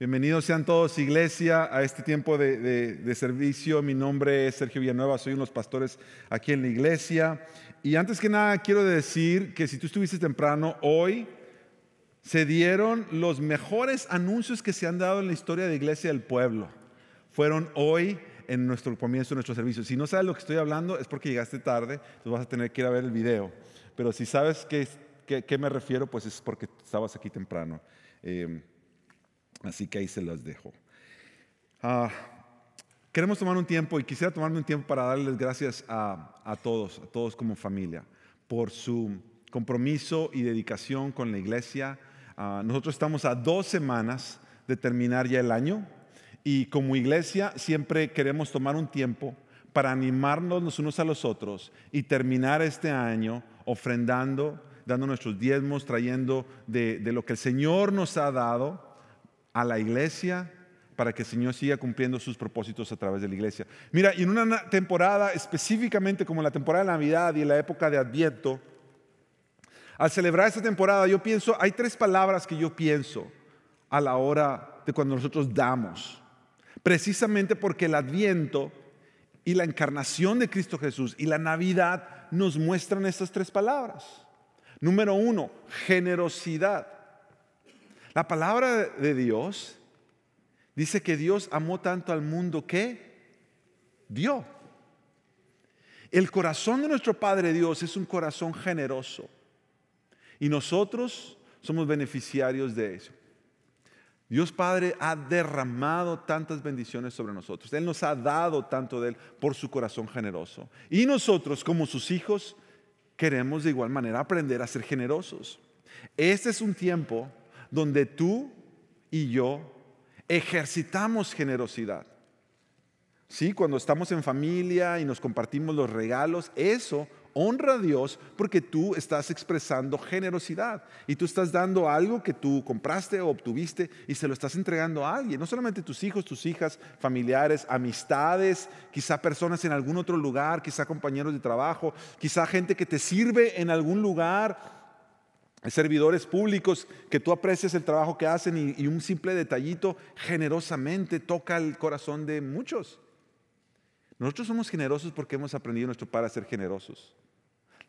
Bienvenidos sean todos, iglesia, a este tiempo de, servicio. Mi nombre es Sergio Villanueva, soy uno de los pastores aquí en la iglesia. Y antes que nada, quiero decir que si tú estuviste temprano, hoy se dieron los mejores anuncios que se han dado en la historia de iglesia del pueblo. Fueron hoy en nuestro comienzo de nuestro servicio. Si no sabes lo que estoy hablando, es porque llegaste tarde, entonces vas a tener que ir a ver el video. Pero si sabes qué, qué, me refiero, pues es porque estabas aquí temprano. Eh, Así que ahí se los dejo. Ah, queremos tomar un tiempo y quisiera tomarme un tiempo para darles gracias a, todos, a todos como familia, por su compromiso y dedicación con la iglesia. Ah, nosotros estamos a dos semanas de terminar ya el año y como iglesia siempre queremos tomar un tiempo para animarnos los unos a los otros y terminar este año ofrendando, dando nuestros diezmos, trayendo de, de lo que el Señor nos ha dado a la iglesia para que el Señor siga cumpliendo sus propósitos a través de la iglesia. Mira, y en una temporada específicamente como la temporada de Navidad y la época de Adviento, al celebrar esta temporada yo pienso, hay tres palabras que yo pienso a la hora de cuando nosotros damos, precisamente porque el Adviento y la encarnación de Cristo Jesús y la Navidad nos muestran estas tres palabras. Número uno, generosidad. La palabra de Dios dice que Dios amó tanto al mundo que dio. El corazón de nuestro Padre Dios es un corazón generoso y nosotros somos beneficiarios de eso. Dios Padre ha derramado tantas bendiciones sobre nosotros. Él nos ha dado tanto de Él por su corazón generoso. Y nosotros como sus hijos queremos de igual manera aprender a ser generosos. Este es un tiempo donde tú y yo ejercitamos generosidad. Sí, cuando estamos en familia y nos compartimos los regalos, eso honra a Dios porque tú estás expresando generosidad y tú estás dando algo que tú compraste o obtuviste y se lo estás entregando a alguien, no solamente tus hijos, tus hijas, familiares, amistades, quizá personas en algún otro lugar, quizá compañeros de trabajo, quizá gente que te sirve en algún lugar servidores públicos que tú aprecias el trabajo que hacen y, un simple detallito generosamente toca el corazón de muchos. Nosotros somos generosos porque hemos aprendido nuestro Padre a ser generosos.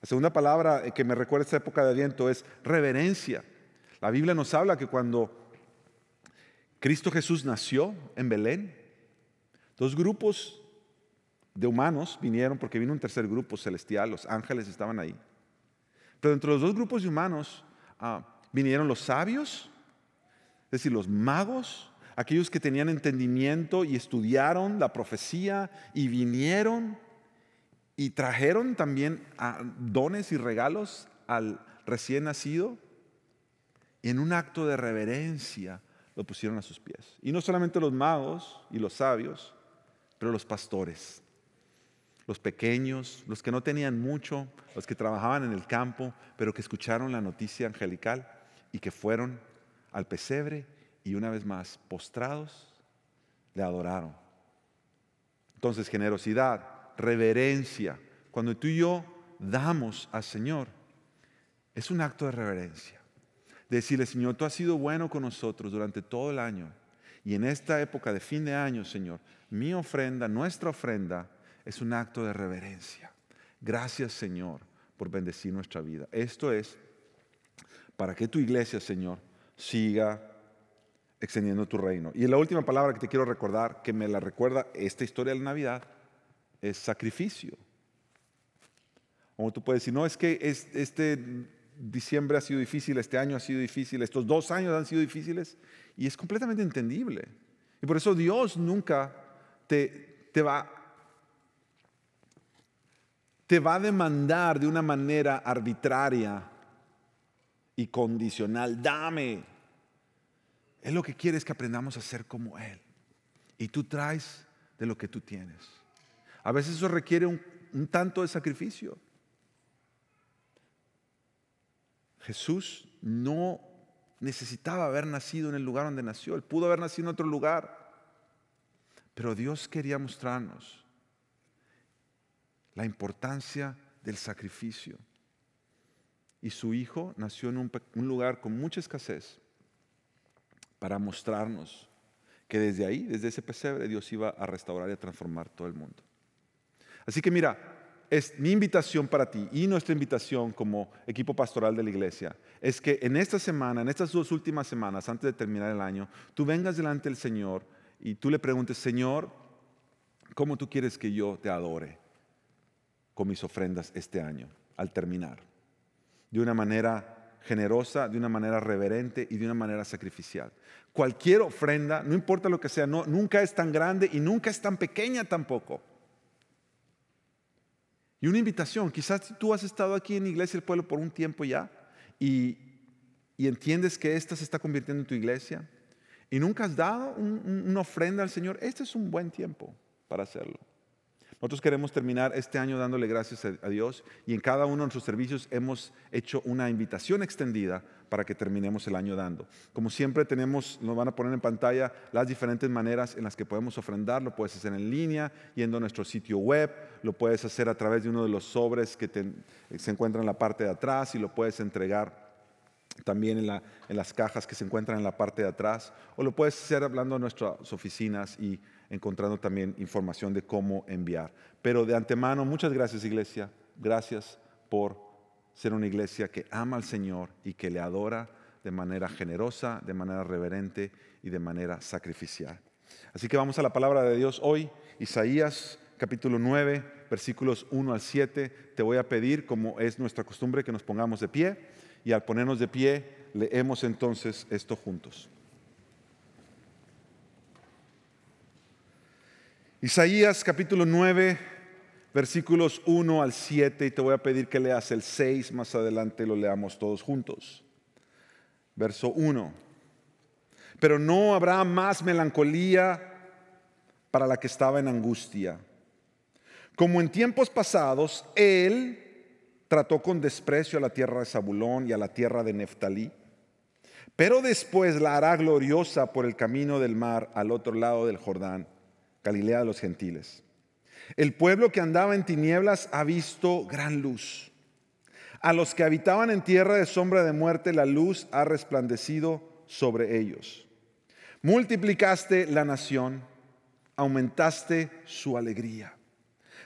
La segunda palabra eh, que me recuerda esta época de Adviento es reverencia. La Biblia nos habla que cuando Cristo Jesús nació en Belén, dos grupos de humanos vinieron porque vino un tercer grupo celestial, los ángeles estaban ahí. Pero entre los dos grupos de humanos ah, vinieron los sabios, es decir, los magos, aquellos que tenían entendimiento y estudiaron la profecía y vinieron y trajeron también ah, dones y regalos al recién nacido. Y en un acto de reverencia lo pusieron a sus pies. Y no solamente los magos y los sabios, pero los pastores los pequeños, los que no tenían mucho, los que trabajaban en el campo, pero que escucharon la noticia angelical y que fueron al pesebre y una vez más, postrados, le adoraron. Entonces, generosidad, reverencia, cuando tú y yo damos al Señor, es un acto de reverencia. Decirle, Señor, tú has sido bueno con nosotros durante todo el año. Y en esta época de fin de año, Señor, mi ofrenda, nuestra ofrenda, es un acto de reverencia. Gracias Señor por bendecir nuestra vida. Esto es para que tu iglesia, Señor, siga extendiendo tu reino. Y la última palabra que te quiero recordar, que me la recuerda esta historia de la Navidad, es sacrificio. Como tú puedes decir, no, es que este diciembre ha sido difícil, este año ha sido difícil, estos dos años han sido difíciles, y es completamente entendible. Y por eso Dios nunca te, te va te va a demandar de una manera arbitraria y condicional, dame. Él lo que quiere es que aprendamos a ser como Él. Y tú traes de lo que tú tienes. A veces eso requiere un, un tanto de sacrificio. Jesús no necesitaba haber nacido en el lugar donde nació. Él pudo haber nacido en otro lugar. Pero Dios quería mostrarnos la importancia del sacrificio. Y su hijo nació en un, lugar con mucha escasez para mostrarnos que desde ahí, desde ese pesebre, Dios iba a restaurar y a transformar todo el mundo. Así que mira, es mi invitación para ti y nuestra invitación como equipo pastoral de la iglesia es que en esta semana, en estas dos últimas semanas, antes de terminar el año, tú vengas delante del Señor y tú le preguntes, Señor, ¿cómo tú quieres que yo te adore con mis ofrendas este año al terminar? De una manera generosa, de una manera reverente y de una manera sacrificial. Cualquier ofrenda, no importa lo que sea, nunca es tan grande y nunca es tan pequeña tampoco. Y una invitación, quizás tú has estado aquí en Iglesia del Pueblo por un tiempo ya y, entiendes que esta se está convirtiendo en tu iglesia y nunca has dado una ofrenda al Señor, este es un buen tiempo para hacerlo. Nosotros queremos terminar este año dándole gracias a Dios y en cada uno de nuestros servicios hemos hecho una invitación extendida para que terminemos el año dando. Como siempre tenemos, nos van a poner en pantalla las diferentes maneras en las que podemos ofrendar. Lo puedes hacer en línea, yendo a nuestro sitio web, lo puedes hacer a través de uno de los sobres que se encuentran en la parte de atrás y lo puedes entregar también en, en, las cajas que se encuentran en la parte de atrás, o lo puedes hacer hablando a nuestras oficinas y encontrando también información de cómo enviar. Pero de antemano, muchas gracias iglesia, gracias por ser una iglesia que ama al Señor y que le adora de manera generosa, de manera reverente y de manera sacrificial. Así que vamos a la palabra de Dios hoy, Isaías capítulo 9, versículos 1 al 7. Te voy a pedir, como es nuestra costumbre, que nos pongamos de pie y al ponernos de pie leemos entonces esto juntos. Isaías capítulo 9, versículos 1 al 7, y te voy a pedir que leas el 6, más adelante lo leamos todos juntos. Verso 1. Pero no habrá más melancolía para la que estaba en angustia. Como en tiempos pasados, Él trató con desprecio a la tierra de Zabulón y a la tierra de Neftalí, pero después la hará gloriosa por el camino del mar al otro lado del Jordán Galilea de los gentiles. El pueblo que andaba en tinieblas ha visto gran luz. A los que habitaban en tierra de sombra de muerte, la luz ha resplandecido sobre ellos. Multiplicaste la nación, aumentaste su alegría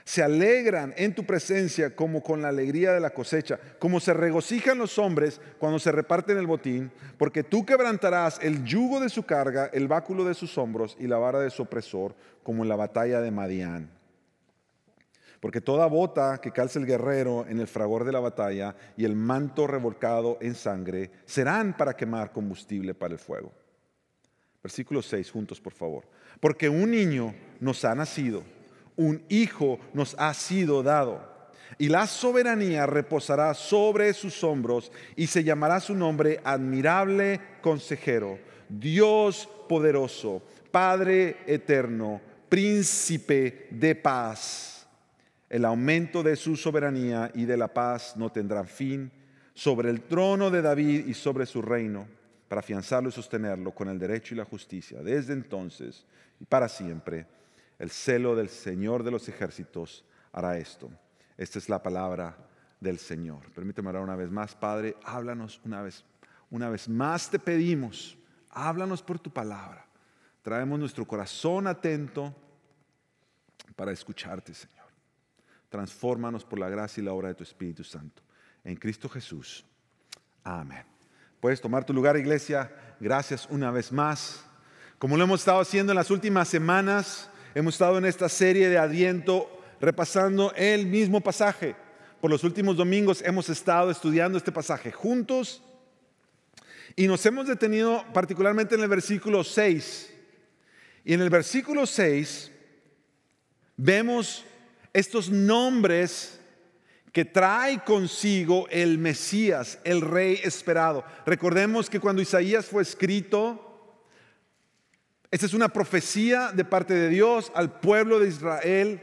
se alegran en tu presencia como con la alegría de la cosecha, como se regocijan los hombres cuando se reparten el botín, porque tú quebrantarás el yugo de su carga, el báculo de sus hombros y la vara de su opresor, como en la batalla de Madián. Porque toda bota que calce el guerrero en el fragor de la batalla y el manto revolcado en sangre serán para quemar combustible para el fuego. Versículo 6, juntos por favor. Porque un niño nos ha nacido un hijo nos ha sido dado. Y la soberanía reposará sobre sus hombros y se llamará su nombre admirable consejero, Dios poderoso, Padre eterno, príncipe de paz. El aumento de su soberanía y de la paz no tendrá fin sobre el trono de David y sobre su reino, para afianzarlo y sostenerlo con el derecho y la justicia, desde entonces y para siempre el celo del Señor de los ejércitos hará esto. Esta es la palabra del Señor. Permíteme orar una vez más, Padre, háblanos una vez, una vez más te pedimos, háblanos por tu palabra. Traemos nuestro corazón atento para escucharte, Señor. Transfórmanos por la gracia y la obra de tu Espíritu Santo. En Cristo Jesús. Amén. Puedes tomar tu lugar, iglesia. Gracias una vez más. Como lo hemos estado haciendo en las últimas semanas, Hemos estado en esta serie de Adviento repasando el mismo pasaje. Por los últimos domingos hemos estado estudiando este pasaje juntos y nos hemos detenido particularmente en el versículo 6. Y en el versículo 6 vemos estos nombres que trae consigo el Mesías, el rey esperado. Recordemos que cuando Isaías fue escrito, esta es una profecía de parte de Dios al pueblo de Israel,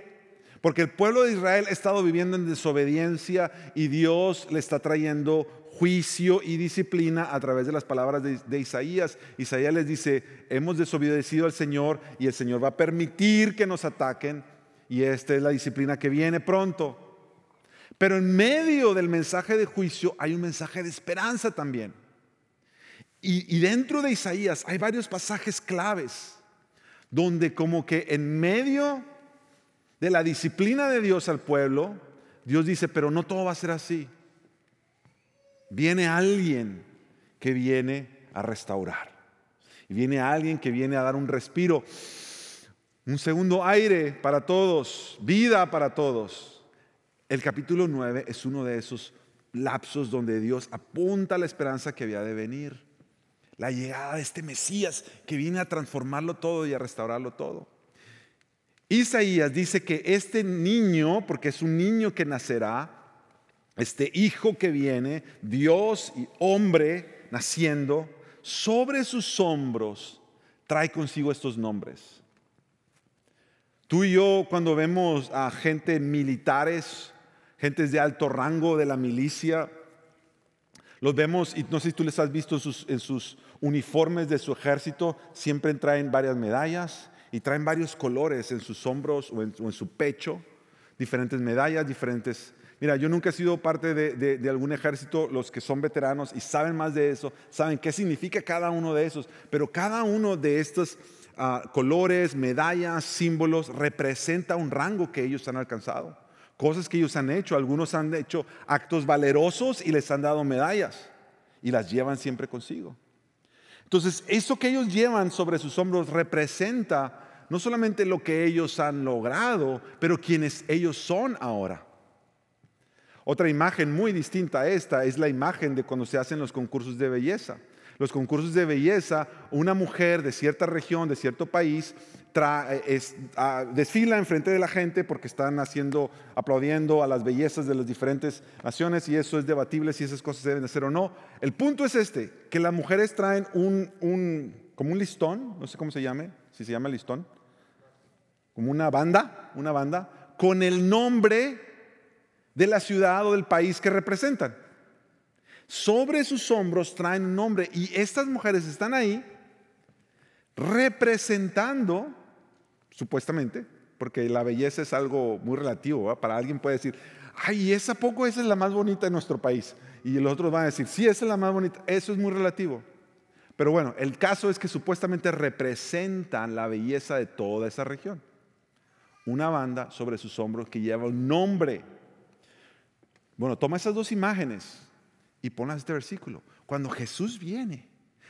porque el pueblo de Israel ha estado viviendo en desobediencia y Dios le está trayendo juicio y disciplina a través de las palabras de, Isaías. Isaías les dice, hemos desobedecido al Señor y el Señor va a permitir que nos ataquen y esta es la disciplina que viene pronto. Pero en medio del mensaje de juicio hay un mensaje de esperanza también. Y, dentro de Isaías hay varios pasajes claves donde como que en medio de la disciplina de Dios al pueblo, Dios dice, pero no todo va a ser así. Viene alguien que viene a restaurar. Y viene alguien que viene a dar un respiro, un segundo aire para todos, vida para todos. El capítulo 9 es uno de esos lapsos donde Dios apunta la esperanza que había de venir. La llegada de este Mesías que viene a transformarlo todo y a restaurarlo todo. Isaías dice que este niño, porque es un niño que nacerá, este hijo que viene, Dios y hombre naciendo, sobre sus hombros trae consigo estos nombres. Tú y yo cuando vemos a gente militares, gentes de alto rango de la milicia, los vemos, y no sé si tú les has visto en sus, uniformes de su ejército, siempre traen varias medallas y traen varios colores en sus hombros o en, su pecho, diferentes medallas, diferentes... Mira, yo nunca he sido parte de, algún ejército, los que son veteranos y saben más de eso, saben qué significa cada uno de esos, pero cada uno de estos ah, colores, medallas, símbolos, representa un rango que ellos han alcanzado cosas que ellos han hecho. Algunos han hecho actos valerosos y les han dado medallas y las llevan siempre consigo. Entonces, eso que ellos llevan sobre sus hombros representa no solamente lo que ellos han logrado, pero quienes ellos son ahora. Otra imagen muy distinta a esta es la imagen de cuando se hacen los concursos de belleza. Los concursos de belleza, una mujer de cierta región, de cierto país, es, ah, desfila enfrente de la gente porque están haciendo, aplaudiendo a las bellezas de las diferentes naciones y eso es debatible si esas cosas deben de ser o no. El punto es este, que las mujeres traen un, un, como un listón, no sé cómo se llame, si se llama listón, como una banda, una banda, con el nombre de la ciudad o del país que representan. Sobre sus hombros traen un nombre y estas mujeres están ahí representando supuestamente, porque la belleza es algo muy relativo. Para alguien puede decir, ay, esa poco esa es la más bonita de nuestro país. Y los otros van a decir, sí, esa es la más bonita. Eso es muy relativo. Pero bueno, el caso es que supuestamente representan la belleza de toda esa región. Una banda sobre sus hombros que lleva un nombre. Bueno, toma esas dos imágenes y ponlas este versículo. Cuando Jesús viene,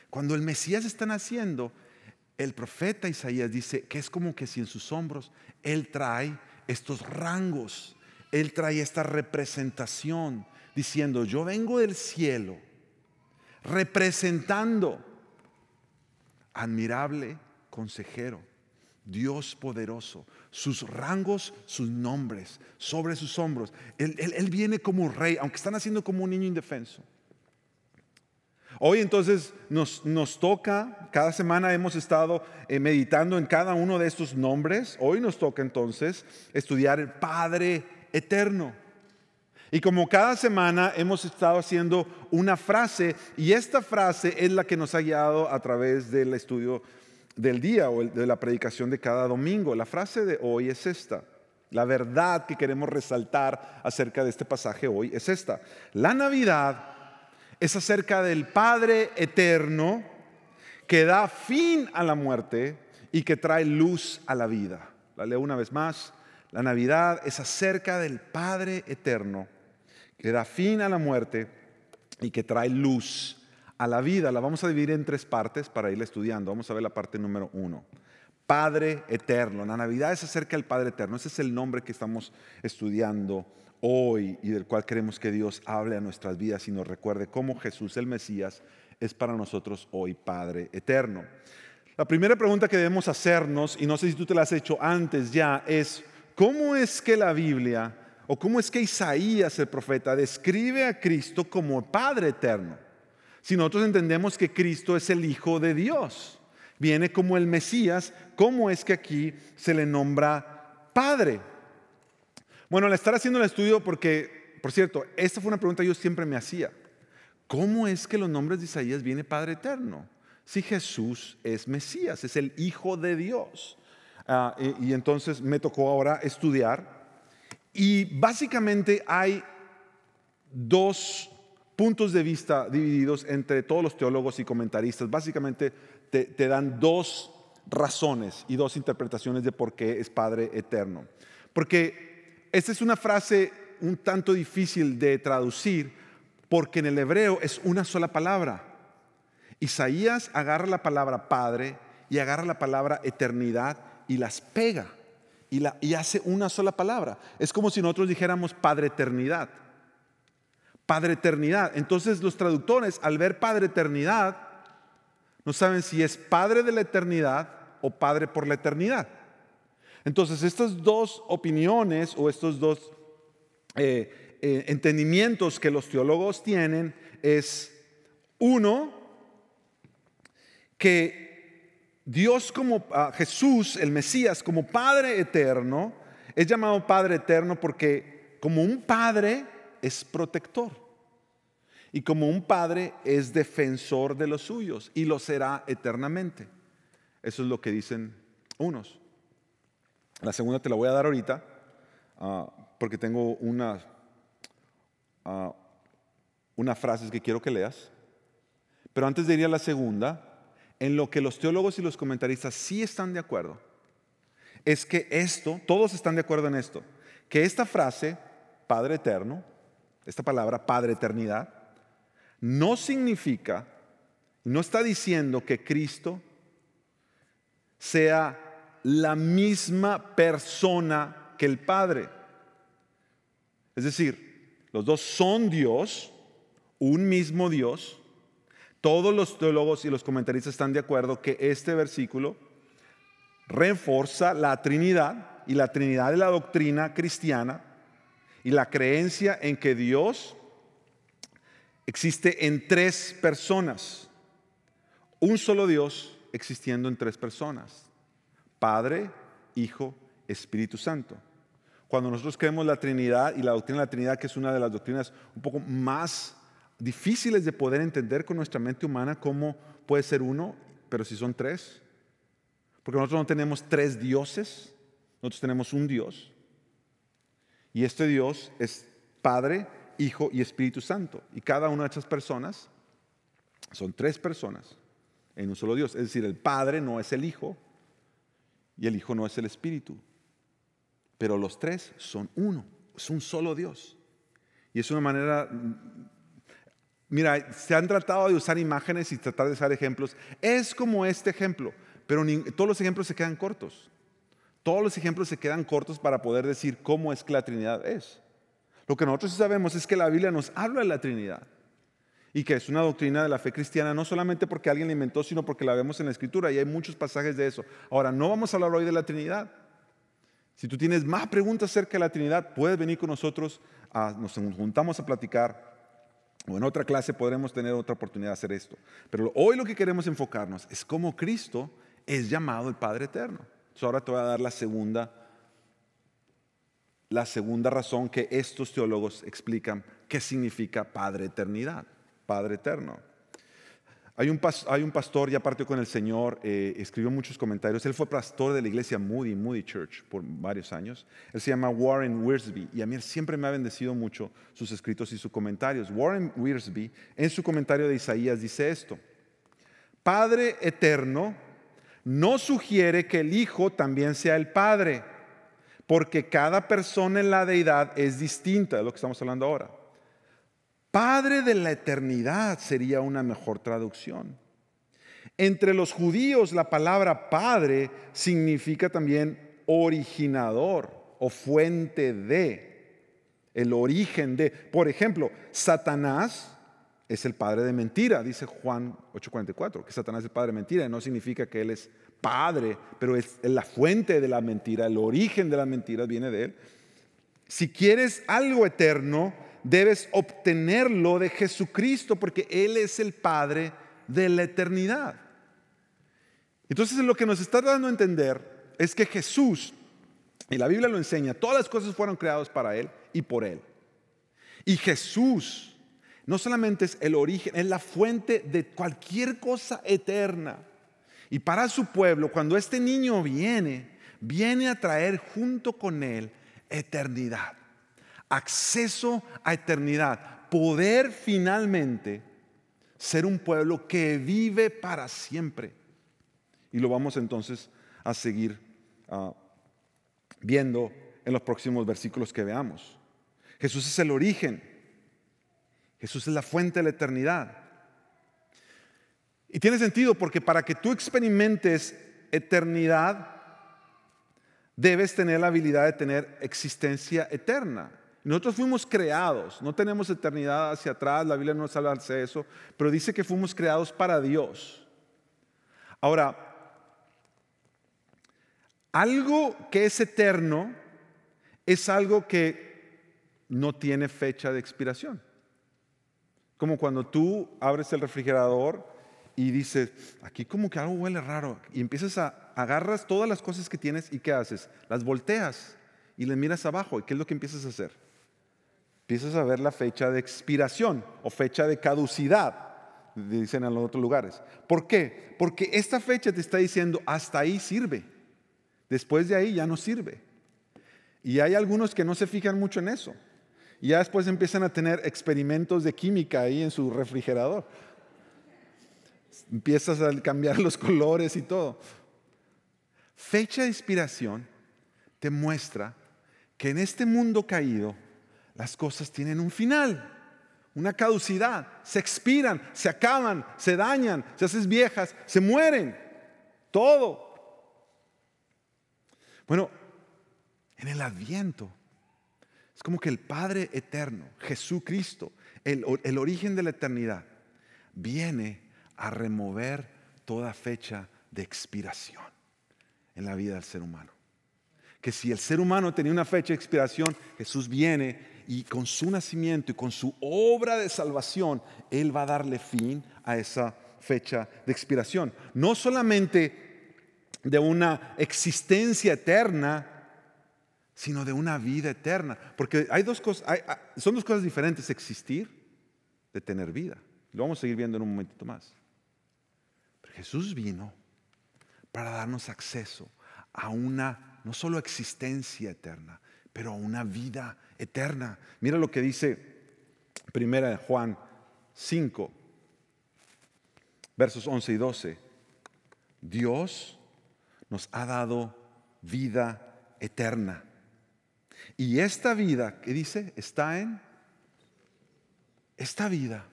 cuando el Mesías está naciendo, el profeta Isaías dice que es como que si en sus hombros Él trae estos rangos, Él trae esta representación, diciendo, yo vengo del cielo, representando admirable consejero, Dios poderoso, sus rangos, sus nombres, sobre sus hombros. Él, viene como rey, aunque están haciendo como un niño indefenso. Hoy entonces nos, nos toca, cada semana hemos estado eh, meditando en cada uno de estos nombres, hoy nos toca entonces estudiar el Padre Eterno. Y como cada semana hemos estado haciendo una frase y esta frase es la que nos ha guiado a través del estudio del día o de la predicación de cada domingo. La frase de hoy es esta. La verdad que queremos resaltar acerca de este pasaje hoy es esta. La Navidad es acerca del Padre eterno que da fin a la muerte y que trae luz a la vida. La leo una vez más. La Navidad es acerca del Padre eterno que da fin a la muerte y que trae luz a la vida. La vamos a dividir en tres partes para ir estudiando. Vamos a ver la parte número uno. Padre eterno. La Navidad es acerca del Padre eterno. Ese es el nombre que estamos estudiando hoy y del cual queremos que Dios hable a nuestras vidas y nos recuerde cómo Jesús el Mesías es para nosotros hoy Padre eterno. La primera pregunta que debemos hacernos, y no sé si tú te la has hecho antes ya, es ¿cómo es que la Biblia o cómo es que Isaías el profeta describe a Cristo como Padre eterno? Si nosotros entendemos que Cristo es el Hijo de Dios, viene como el Mesías, ¿cómo es que aquí se le nombra Padre? Bueno, al estar haciendo el estudio, porque, por cierto, esta fue una pregunta que yo siempre me hacía. ¿Cómo es que los nombres de Isaías viene Padre Eterno? Si Jesús es Mesías, es el Hijo de Dios. Ah, y, y entonces me tocó ahora estudiar. Y básicamente hay dos puntos de vista divididos entre todos los teólogos y comentaristas. Básicamente te, dan dos razones y dos interpretaciones de por qué es Padre eterno. Porque esta es una frase un tanto difícil de traducir porque en el hebreo es una sola palabra. Isaías agarra la palabra Padre y agarra la palabra eternidad y las pega y, la, y hace una sola palabra. Es como si nosotros dijéramos Padre eternidad. Padre eternidad. Entonces los traductores al ver Padre eternidad no saben si es Padre de la eternidad o Padre por la eternidad. Entonces estas dos opiniones o estos dos eh, eh, entendimientos que los teólogos tienen es uno, que Dios como ah, Jesús, el Mesías, como Padre eterno, es llamado Padre eterno porque como un Padre es protector. Y como un Padre es defensor de los suyos y lo será eternamente. Eso es lo que dicen unos. La segunda te la voy a dar ahorita ah, porque tengo una, uh, una frase que quiero que leas. Pero antes de ir a la segunda, en lo que los teólogos y los comentaristas sí están de acuerdo, es que esto, todos están de acuerdo en esto, que esta frase, Padre Eterno, esta palabra, Padre Eternidad, no significa, no está diciendo que Cristo sea la misma persona que el Padre. Es decir, los dos son Dios, un mismo Dios, todos los teólogos y los comentaristas están de acuerdo que este versículo refuerza la Trinidad y la Trinidad de la doctrina cristiana y la creencia en que Dios existe en tres personas. Un solo Dios existiendo en tres personas. Padre, Hijo, Espíritu Santo. Cuando nosotros creemos la Trinidad y la doctrina de la Trinidad, que es una de las doctrinas un poco más difíciles de poder entender con nuestra mente humana cómo puede ser uno, pero si son tres. Porque nosotros no tenemos tres dioses, nosotros tenemos un Dios. Y este Dios es Padre, Hijo y Espíritu Santo. Y cada una de estas personas son tres personas en un solo Dios. Es decir, el Padre no es el Hijo y el Hijo no es el Espíritu. Pero los tres son uno, es un solo Dios. Y es una manera Mira, se han tratado de usar imágenes y tratar de usar ejemplos. Es como este ejemplo, pero todos los ejemplos se quedan cortos. Todos los ejemplos se quedan cortos para poder decir cómo es que la Trinidad es. Lo que nosotros sabemos es que la Biblia nos habla de la Trinidad y que es una doctrina de la fe cristiana, no solamente porque alguien la inventó, sino porque la vemos en la Escritura y hay muchos pasajes de eso. Ahora, no vamos a hablar hoy de la Trinidad. Si tú tienes más preguntas acerca de la Trinidad, puedes venir con nosotros, nos juntamos a platicar o en otra clase podremos tener otra oportunidad de hacer esto. Pero hoy lo que queremos enfocarnos es cómo Cristo es llamado el Padre Eterno. Entonces ahora te voy a dar la segunda, la segunda razón que estos teólogos explican qué significa Padre Eternidad, Padre Eterno. Hay un, hay un pastor, ya partió con el Señor, eh, escribió muchos comentarios. Él fue pastor de la iglesia Moody, Moody Church, por varios años. Él se llama Warren Wiersbe y a mí siempre me ha bendecido mucho sus escritos y sus comentarios. Warren Wiersbe, en su comentario de Isaías, dice esto: Padre eterno no sugiere que el Hijo también sea el Padre, porque cada persona en la deidad es distinta, de lo que estamos hablando ahora. Padre de la eternidad sería una mejor traducción. Entre los judíos la palabra padre significa también originador o fuente de, el origen de. Por ejemplo, Satanás es el padre de mentira, dice Juan 8:44, que Satanás es el padre de mentira, no significa que él es padre, pero es la fuente de la mentira, el origen de la mentira viene de él. Si quieres algo eterno, debes obtenerlo de Jesucristo porque Él es el Padre de la eternidad. Entonces lo que nos está dando a entender es que Jesús, y la Biblia lo enseña, todas las cosas fueron creadas para Él y por Él. Y Jesús no solamente es el origen, es la fuente de cualquier cosa eterna. Y para su pueblo, cuando este niño viene, viene a traer junto con Él eternidad acceso a eternidad, poder finalmente ser un pueblo que vive para siempre. Y lo vamos entonces a seguir ah, viendo en los próximos versículos que veamos. Jesús es el origen. Jesús es la fuente de la eternidad. Y tiene sentido porque para que tú experimentes eternidad, debes tener la habilidad de tener existencia eterna. Nosotros fuimos creados, no tenemos eternidad hacia atrás, la Biblia no nos habla de eso, pero dice que fuimos creados para Dios. Ahora, algo que es eterno es algo que no tiene fecha de expiración. Como cuando tú abres el refrigerador y dices, aquí como que algo huele raro, y empiezas a, agarras todas las cosas que tienes y ¿qué haces? Las volteas y le miras abajo, ¿y qué es lo que empiezas a hacer? Empiezas a ver la fecha de expiración o fecha de caducidad, dicen en los otros lugares. ¿Por qué? Porque esta fecha te está diciendo, hasta ahí sirve, después de ahí ya no sirve. Y hay algunos que no se fijan mucho en eso. Y ya después empiezan a tener experimentos de química ahí en su refrigerador empiezas a cambiar los colores y todo. Fecha de inspiración te muestra que en este mundo caído las cosas tienen un final, una caducidad, se expiran, se acaban, se dañan, se hacen viejas, se mueren, todo. Bueno, en el adviento es como que el Padre eterno, Jesucristo, el, el origen de la eternidad, viene a remover toda fecha de expiración en la vida del ser humano. Que si el ser humano tenía una fecha de expiración, Jesús viene y con su nacimiento y con su obra de salvación, Él va a darle fin a esa fecha de expiración. No solamente de una existencia eterna, sino de una vida eterna. Porque hay dos cosas, son dos cosas diferentes, existir de tener vida. Lo vamos a seguir viendo en un momentito más. Jesús vino para darnos acceso a una, no solo existencia eterna, pero a una vida eterna. Mira lo que dice primera de Juan 5, versos 11 y 12. Dios nos ha dado vida eterna. Y esta vida, ¿qué dice? Está en... Esta vida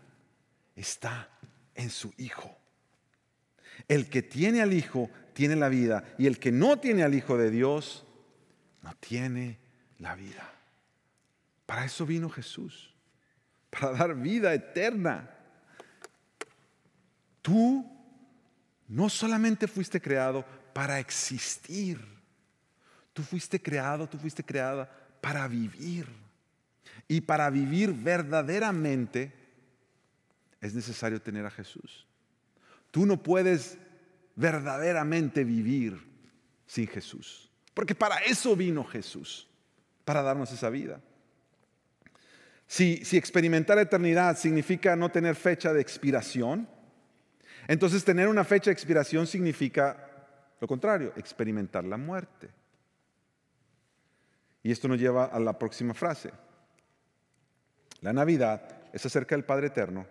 está en su Hijo. El que tiene al Hijo tiene la vida y el que no tiene al Hijo de Dios no tiene la vida. Para eso vino Jesús, para dar vida eterna. Tú no solamente fuiste creado para existir, tú fuiste creado, tú fuiste creada para vivir. Y para vivir verdaderamente es necesario tener a Jesús. Tú no puedes verdaderamente vivir sin Jesús. Porque para eso vino Jesús, para darnos esa vida. Si, experimentar eternidad significa no tener fecha de expiración, entonces tener una fecha de expiración significa lo contrario, experimentar la muerte. Y esto nos lleva a la próxima frase. La Navidad es acerca del Padre Eterno,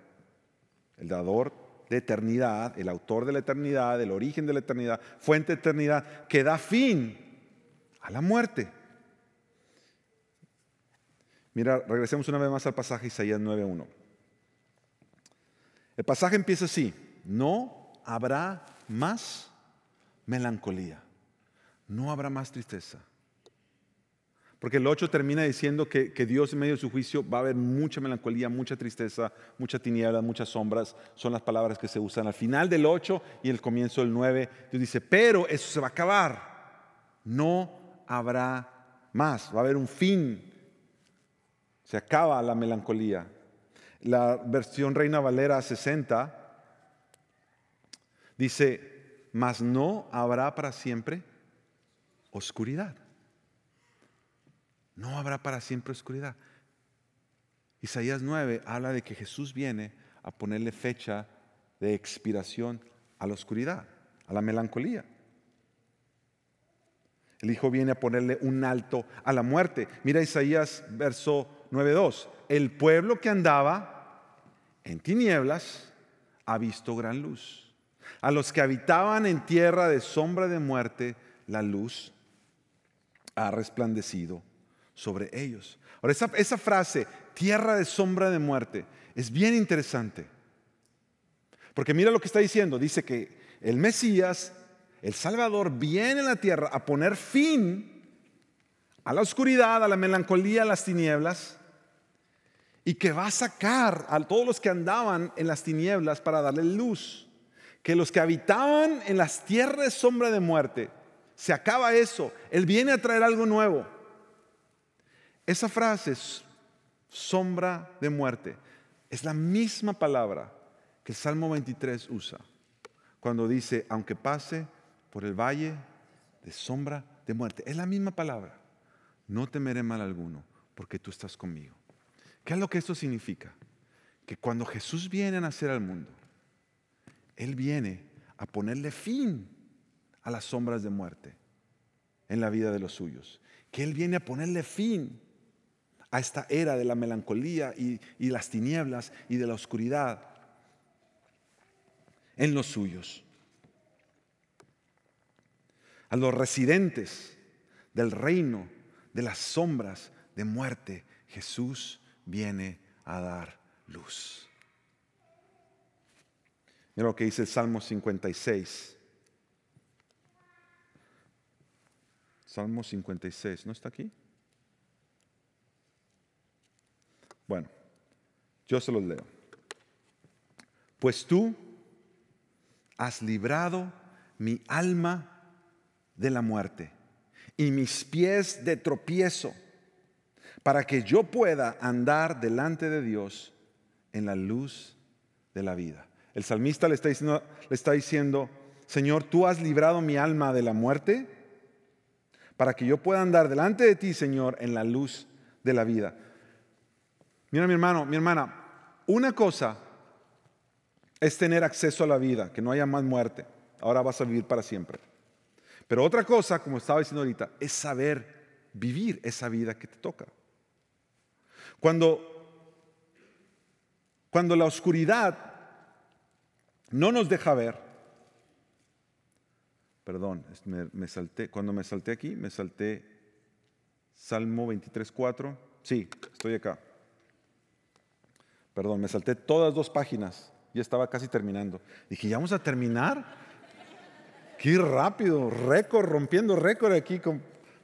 el dador de eternidad, el autor de la eternidad, el origen de la eternidad, fuente de eternidad, que da fin a la muerte. Mira, regresemos una vez más al pasaje Isaías 9.1. El pasaje empieza así, no habrá más melancolía, no habrá más tristeza, porque el 8 termina diciendo que, Dios en medio de su juicio va a haber mucha melancolía, mucha tristeza, mucha tiniebla, muchas sombras. Son las palabras que se usan al final del 8 y el comienzo del 9. Dios dice, pero eso se va a acabar. No habrá más. Va a haber un fin. Se acaba la melancolía. La versión Reina Valera 60 dice, mas no habrá para siempre oscuridad no habrá para siempre oscuridad. Isaías 9 habla de que Jesús viene a ponerle fecha de expiración a la oscuridad, a la melancolía. El Hijo viene a ponerle un alto a la muerte. Mira Isaías verso 9.2. El pueblo que andaba en tinieblas ha visto gran luz. A los que habitaban en tierra de sombra de muerte, la luz ha resplandecido sobre ellos. Ahora, esa, frase, tierra de sombra de muerte, es bien interesante. Porque mira lo que está diciendo. Dice que el Mesías, el Salvador, viene a la tierra a poner fin a la oscuridad, a la melancolía, a las tinieblas, y que va a sacar a todos los que andaban en las tinieblas para darle luz. Que los que habitaban en las tierras de sombra de muerte, se acaba eso. Él viene a traer algo nuevo. Esa frase sombra de muerte. Es la misma palabra que el Salmo 23 usa cuando dice, aunque pase por el valle de sombra de muerte. Es la misma palabra. No temeré mal alguno, porque tú estás conmigo. ¿Qué es lo que esto significa? Que cuando Jesús viene a nacer al mundo, Él viene a ponerle fin a las sombras de muerte en la vida de los suyos. Que Él viene a ponerle fin a esta era de la melancolía y, las tinieblas y de la oscuridad en los suyos. A los residentes del reino de las sombras de muerte, Jesús viene a dar luz. Mira lo que dice el Salmo 56. Salmo 56, ¿no está aquí? Bueno, yo se los leo. Pues tú has librado mi alma de la muerte y mis pies de tropiezo para que yo pueda andar delante de Dios en la luz de la vida. El salmista le está diciendo, le está diciendo Señor, tú has librado mi alma de la muerte para que yo pueda andar delante de ti, Señor, en la luz de la vida. Mira, mi hermano, mi hermana, una cosa es tener acceso a la vida, que no haya más muerte. Ahora vas a vivir para siempre. Pero otra cosa, como estaba diciendo ahorita, es saber vivir esa vida que te toca. Cuando, cuando la oscuridad no nos deja ver, perdón, me, salté, cuando me salté aquí, me salté Salmo 23.4, sí, estoy acá. Perdón, me salté todas dos páginas, ya estaba casi terminando. Dije, ¿ya vamos a terminar? Qué rápido, récord, rompiendo récord aquí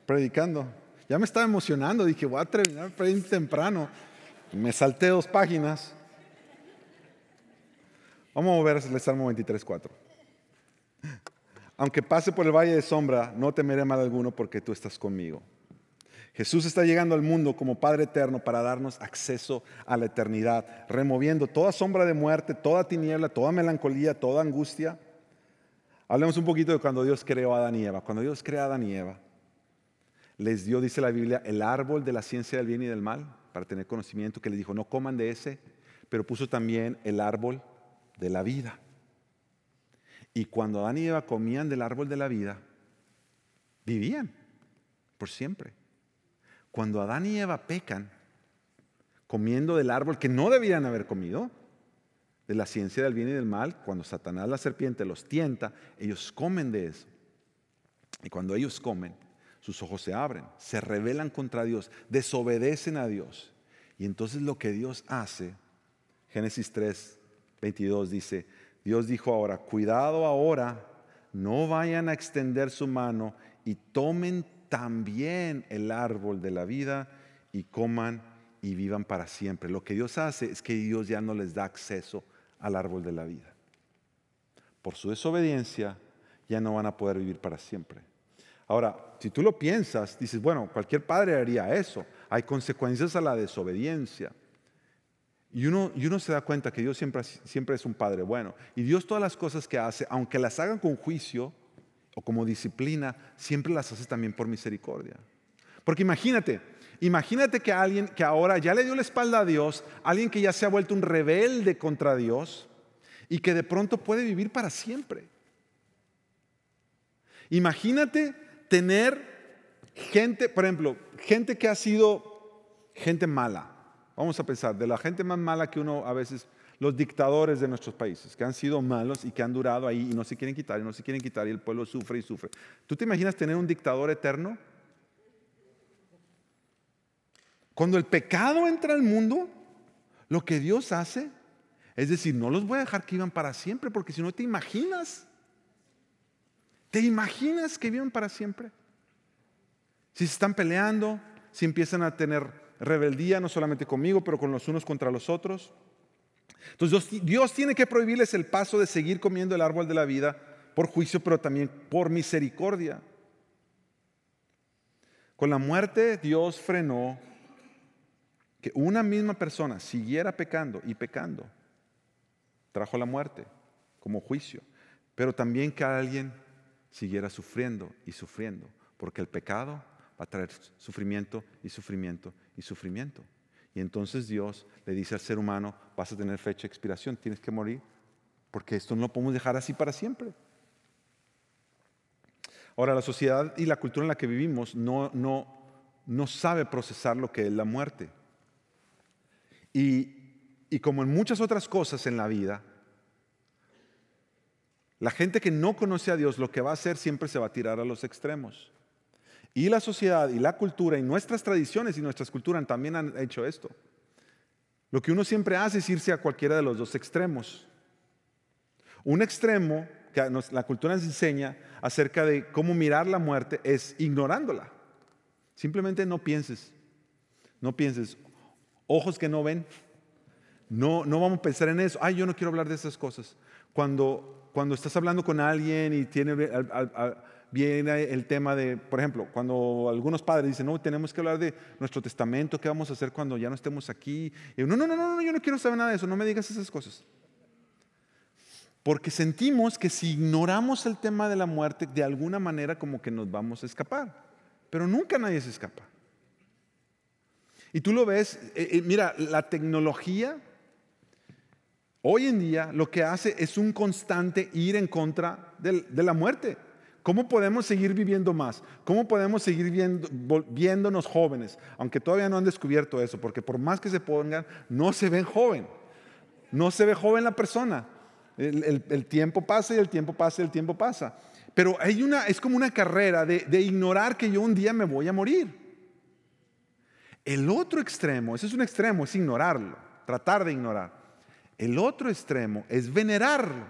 predicando. Ya me estaba emocionando, dije, voy a terminar temprano. Me salté dos páginas. Vamos a ver el Salmo 23, 4. Aunque pase por el valle de sombra, no temeré mal alguno porque tú estás conmigo. Jesús está llegando al mundo como Padre eterno para darnos acceso a la eternidad, removiendo toda sombra de muerte, toda tiniebla, toda melancolía, toda angustia. Hablemos un poquito de cuando Dios creó a Adán y Eva. Cuando Dios creó a Adán y Eva, les dio, dice la Biblia, el árbol de la ciencia del bien y del mal, para tener conocimiento, que les dijo, no coman de ese, pero puso también el árbol de la vida. Y cuando Adán y Eva comían del árbol de la vida, vivían por siempre. Cuando Adán y Eva pecan, comiendo del árbol que no debían haber comido, de la ciencia del bien y del mal, cuando Satanás la serpiente los tienta, ellos comen de eso. Y cuando ellos comen, sus ojos se abren, se rebelan contra Dios, desobedecen a Dios. Y entonces lo que Dios hace, Génesis 3, 22 dice, Dios dijo ahora, cuidado ahora, no vayan a extender su mano y tomen también el árbol de la vida y coman y vivan para siempre. Lo que Dios hace es que Dios ya no les da acceso al árbol de la vida. Por su desobediencia ya no van a poder vivir para siempre. Ahora, si tú lo piensas, dices, bueno, cualquier padre haría eso. Hay consecuencias a la desobediencia. Y uno, y uno se da cuenta que Dios siempre, siempre es un padre bueno. Y Dios todas las cosas que hace, aunque las hagan con juicio o como disciplina, siempre las hace también por misericordia. Porque imagínate, imagínate que alguien que ahora ya le dio la espalda a Dios, alguien que ya se ha vuelto un rebelde contra Dios y que de pronto puede vivir para siempre. Imagínate tener gente, por ejemplo, gente que ha sido gente mala. Vamos a pensar, de la gente más mala que uno a veces los dictadores de nuestros países, que han sido malos y que han durado ahí y no se quieren quitar y no se quieren quitar y el pueblo sufre y sufre. ¿Tú te imaginas tener un dictador eterno? Cuando el pecado entra al mundo, lo que Dios hace es decir, no los voy a dejar que vivan para siempre, porque si no te imaginas, te imaginas que vivan para siempre. Si se están peleando, si empiezan a tener rebeldía, no solamente conmigo, pero con los unos contra los otros. Entonces Dios, tiene que prohibirles el paso de seguir comiendo el árbol de la vida por juicio, pero también por misericordia. Con la muerte Dios frenó que una misma persona siguiera pecando y pecando. Trajo la muerte como juicio, pero también que alguien siguiera sufriendo y sufriendo, porque el pecado va a traer sufrimiento y sufrimiento y sufrimiento. Y entonces Dios le dice al ser humano, vas a tener fecha de expiración, tienes que morir, porque esto no lo podemos dejar así para siempre. Ahora, la sociedad y la cultura en la que vivimos no, no, no sabe procesar lo que es la muerte. Y, y como en muchas otras cosas en la vida, la gente que no conoce a Dios lo que va a hacer siempre se va a tirar a los extremos. Y la sociedad y la cultura y nuestras tradiciones y nuestras culturas también han hecho esto. Lo que uno siempre hace es irse a cualquiera de los dos extremos. Un extremo que la cultura nos enseña acerca de cómo mirar la muerte es ignorándola. Simplemente no pienses. No pienses. Ojos que no ven. No, no vamos a pensar en eso. Ay, yo no quiero hablar de esas cosas. Cuando, cuando estás hablando con alguien y tiene viene el tema de, por ejemplo, cuando algunos padres dicen, no, tenemos que hablar de nuestro testamento, ¿qué vamos a hacer cuando ya no estemos aquí? Y no, no, no, no, yo no quiero saber nada de eso, no me digas esas cosas. Porque sentimos que si ignoramos el tema de la muerte, de alguna manera como que nos vamos a escapar. Pero nunca nadie se escapa. Y tú lo ves, eh, eh, mira, la tecnología hoy en día lo que hace es un constante ir en contra de la muerte. ¿Cómo podemos seguir viviendo más? ¿Cómo podemos seguir viendo, viéndonos jóvenes? Aunque todavía no han descubierto eso, porque por más que se pongan, no se ven joven. No se ve joven la persona. El, tiempo pasa y el tiempo pasa y el tiempo pasa. Pero hay una, es como una carrera de, de ignorar que yo un día me voy a morir. El otro extremo, ese es un extremo, es ignorarlo, tratar de ignorar. El otro extremo es venerarlo.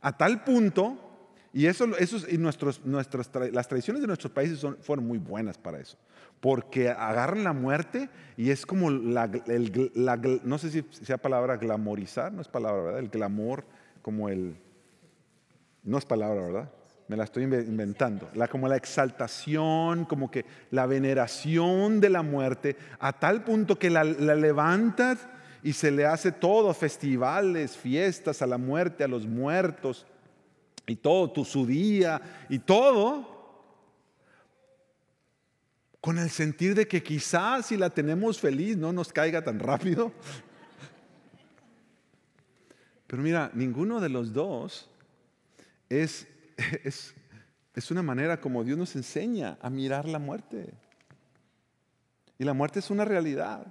A tal punto y eso, y nuestros, nuestras, las tradiciones de nuestros países son, fueron muy buenas para eso. Porque agarran la muerte y es como la, no sé si sea palabra glamorizar, no es palabra, ¿verdad? El glamour, como el, no es palabra, ¿verdad? Me la estoy inventando. La, como la exaltación, como que la veneración de la muerte, a tal punto que la, la levantas y se le hace todo, festivales, fiestas a la muerte, a los muertos y todo, tu, su día y todo, con el sentir de que quizás si la tenemos feliz no nos caiga tan rápido. Pero mira, ninguno de los dos es, es, es una manera como Dios nos enseña a mirar la muerte. Y la muerte es una realidad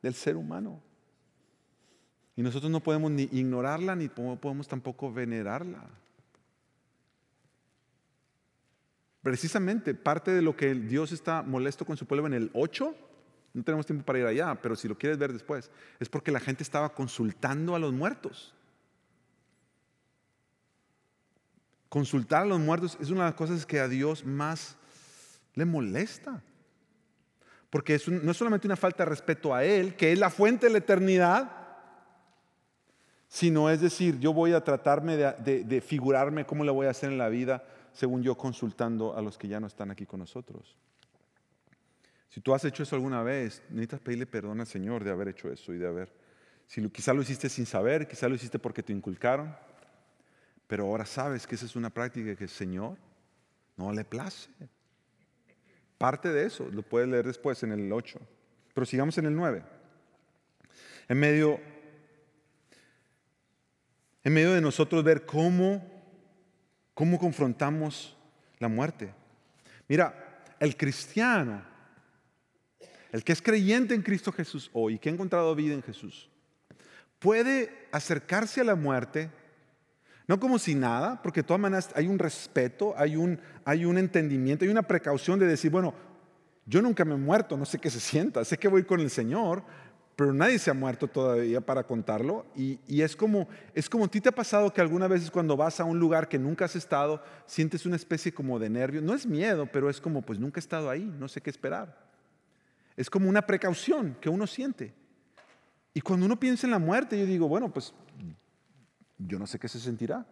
del ser humano. Y nosotros no podemos ni ignorarla ni podemos tampoco venerarla. Precisamente parte de lo que Dios está molesto con su pueblo en el 8, no tenemos tiempo para ir allá, pero si lo quieres ver después, es porque la gente estaba consultando a los muertos. Consultar a los muertos es una de las cosas que a Dios más le molesta. Porque no es solamente una falta de respeto a Él, que es la fuente de la eternidad, sino es decir, yo voy a tratarme de, de figurarme cómo le voy a hacer en la vida según yo, consultando a los que ya no están aquí con nosotros. Si tú has hecho eso alguna vez, necesitas pedirle perdón al Señor de haber hecho eso y de haber, si quizá lo hiciste sin saber, quizá lo hiciste porque te inculcaron, pero ahora sabes que esa es una práctica que el Señor no le place. Parte de eso lo puedes leer después en el 8, pero sigamos en el 9. En medio, en medio de nosotros ver cómo ¿Cómo confrontamos la muerte? Mira, el cristiano, el que es creyente en Cristo Jesús hoy, que ha encontrado vida en Jesús, puede acercarse a la muerte, no como si nada, porque de todas maneras hay un respeto, hay un, hay un entendimiento, hay una precaución de decir, bueno, yo nunca me he muerto, no sé qué se sienta, sé que voy con el Señor, pero nadie se ha muerto todavía para contarlo. Y, es como, es como a ti te ha pasado que algunas veces cuando vas a un lugar que nunca has estado, sientes una especie como de nervio. No es miedo, pero es como, pues nunca he estado ahí, no sé qué esperar. Es como una precaución que uno siente. Y cuando uno piensa en la muerte, yo digo, bueno, pues yo no sé qué se sentirá.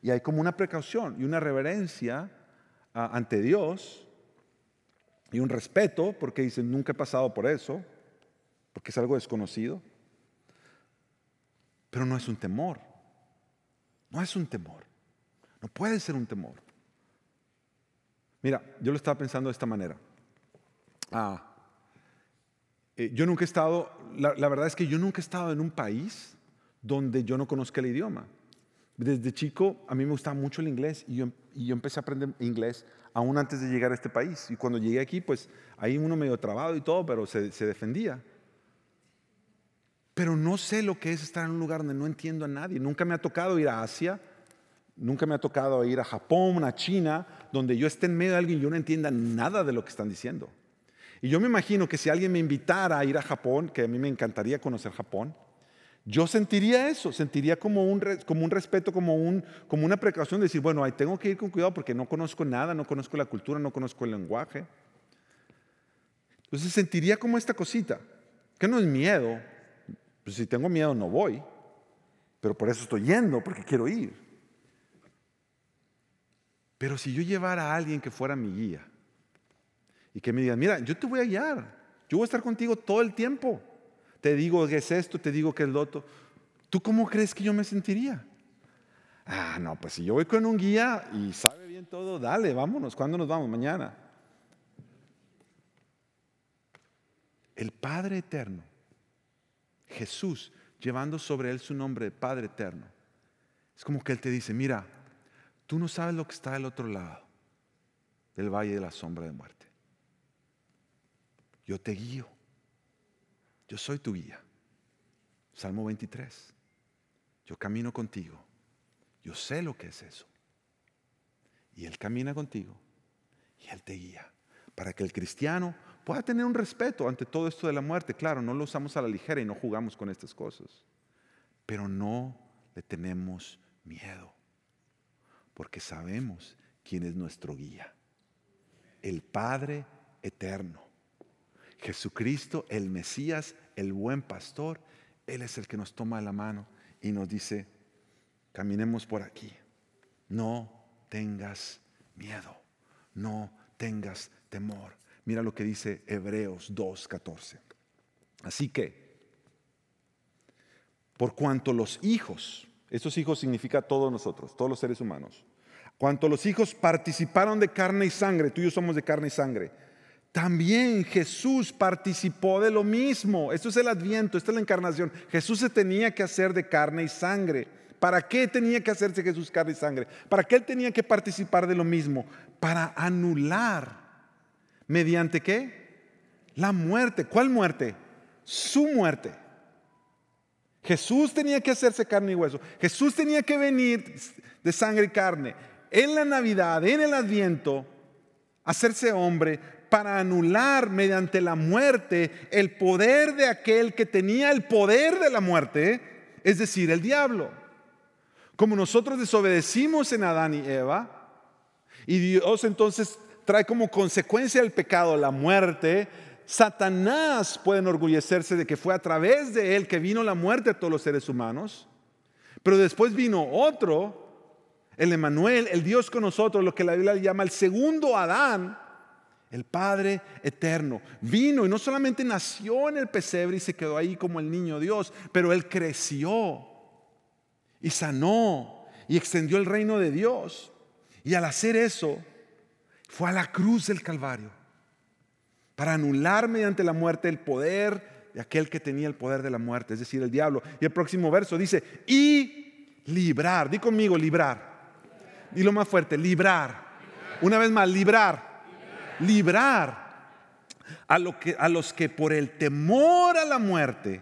Y hay como una precaución y una reverencia ah, ante Dios y un respeto, porque dicen, nunca he pasado por eso porque es algo desconocido. Pero no es un temor. No es un temor. No puede ser un temor. Mira, yo lo estaba pensando de esta manera. Ah, eh, yo nunca he estado, la, verdad es que yo nunca he estado en un país donde yo no conozca el idioma. Desde chico a mí me gustaba mucho el inglés y yo, y yo empecé a aprender inglés aún antes de llegar a este país. Y cuando llegué aquí, pues ahí uno medio trabado y todo, pero se, se defendía pero no sé lo que es estar en un lugar donde no entiendo a nadie. Nunca me ha tocado ir a Asia, nunca me ha tocado ir a Japón, a China, donde yo esté en medio de alguien y yo no entienda nada de lo que están diciendo. Y yo me imagino que si alguien me invitara a ir a Japón, que a mí me encantaría conocer Japón, yo sentiría eso, sentiría como un, como un respeto, como, un, como una precaución de decir, bueno, ahí tengo que ir con cuidado porque no conozco nada, no conozco la cultura, no conozco el lenguaje. Entonces sentiría como esta cosita, que no es miedo, pues si tengo miedo no voy, pero por eso estoy yendo, porque quiero ir. Pero si yo llevara a alguien que fuera mi guía y que me diga, mira, yo te voy a guiar, yo voy a estar contigo todo el tiempo. Te digo que es esto, te digo que es lo otro. ¿Tú cómo crees que yo me sentiría? Ah, no, pues si yo voy con un guía y sabe bien todo, dale, vámonos. ¿Cuándo nos vamos? Mañana. El Padre Eterno Jesús llevando sobre él su nombre de Padre Eterno. Es como que Él te dice, mira, tú no sabes lo que está del otro lado del valle de la sombra de muerte. Yo te guío. Yo soy tu guía. Salmo 23. Yo camino contigo. Yo sé lo que es eso. Y Él camina contigo. Y Él te guía. Para que el cristiano pueda tener un respeto ante todo esto de la muerte. Claro, no lo usamos a la ligera y no jugamos con estas cosas, pero no le tenemos miedo, porque sabemos quién es nuestro guía, el Padre eterno. Jesucristo, el Mesías, el buen pastor, Él es el que nos toma la mano y nos dice, caminemos por aquí. No tengas miedo, no tengas temor. Mira lo que dice Hebreos 2.14. Así que, por cuanto los hijos, estos hijos significa todos nosotros, todos los seres humanos, cuanto los hijos participaron de carne y sangre, tú y yo somos de carne y sangre, también Jesús participó de lo mismo. Esto es el adviento, esta es la encarnación. Jesús se tenía que hacer de carne y sangre. ¿Para qué tenía que hacerse Jesús carne y sangre? ¿Para qué él tenía que participar de lo mismo? Para anular ¿Mediante qué? La muerte. ¿Cuál muerte? Su muerte. Jesús tenía que hacerse carne y hueso. Jesús tenía que venir de sangre y carne. En la Navidad, en el Adviento, hacerse hombre para anular mediante la muerte el poder de aquel que tenía el poder de la muerte, es decir, el diablo. Como nosotros desobedecimos en Adán y Eva, y Dios entonces trae como consecuencia el pecado la muerte, Satanás puede enorgullecerse de que fue a través de él que vino la muerte a todos los seres humanos. Pero después vino otro, el Emanuel, el Dios con nosotros, lo que la Biblia llama el segundo Adán, el Padre eterno. Vino y no solamente nació en el pesebre y se quedó ahí como el niño Dios, pero él creció y sanó y extendió el reino de Dios. Y al hacer eso, fue a la cruz del Calvario para anular mediante la muerte el poder de aquel que tenía el poder de la muerte, es decir, el diablo. Y el próximo verso dice, y librar, di conmigo, librar. Dilo más fuerte, librar. Una vez más, librar. Librar lo a los que por el temor a la muerte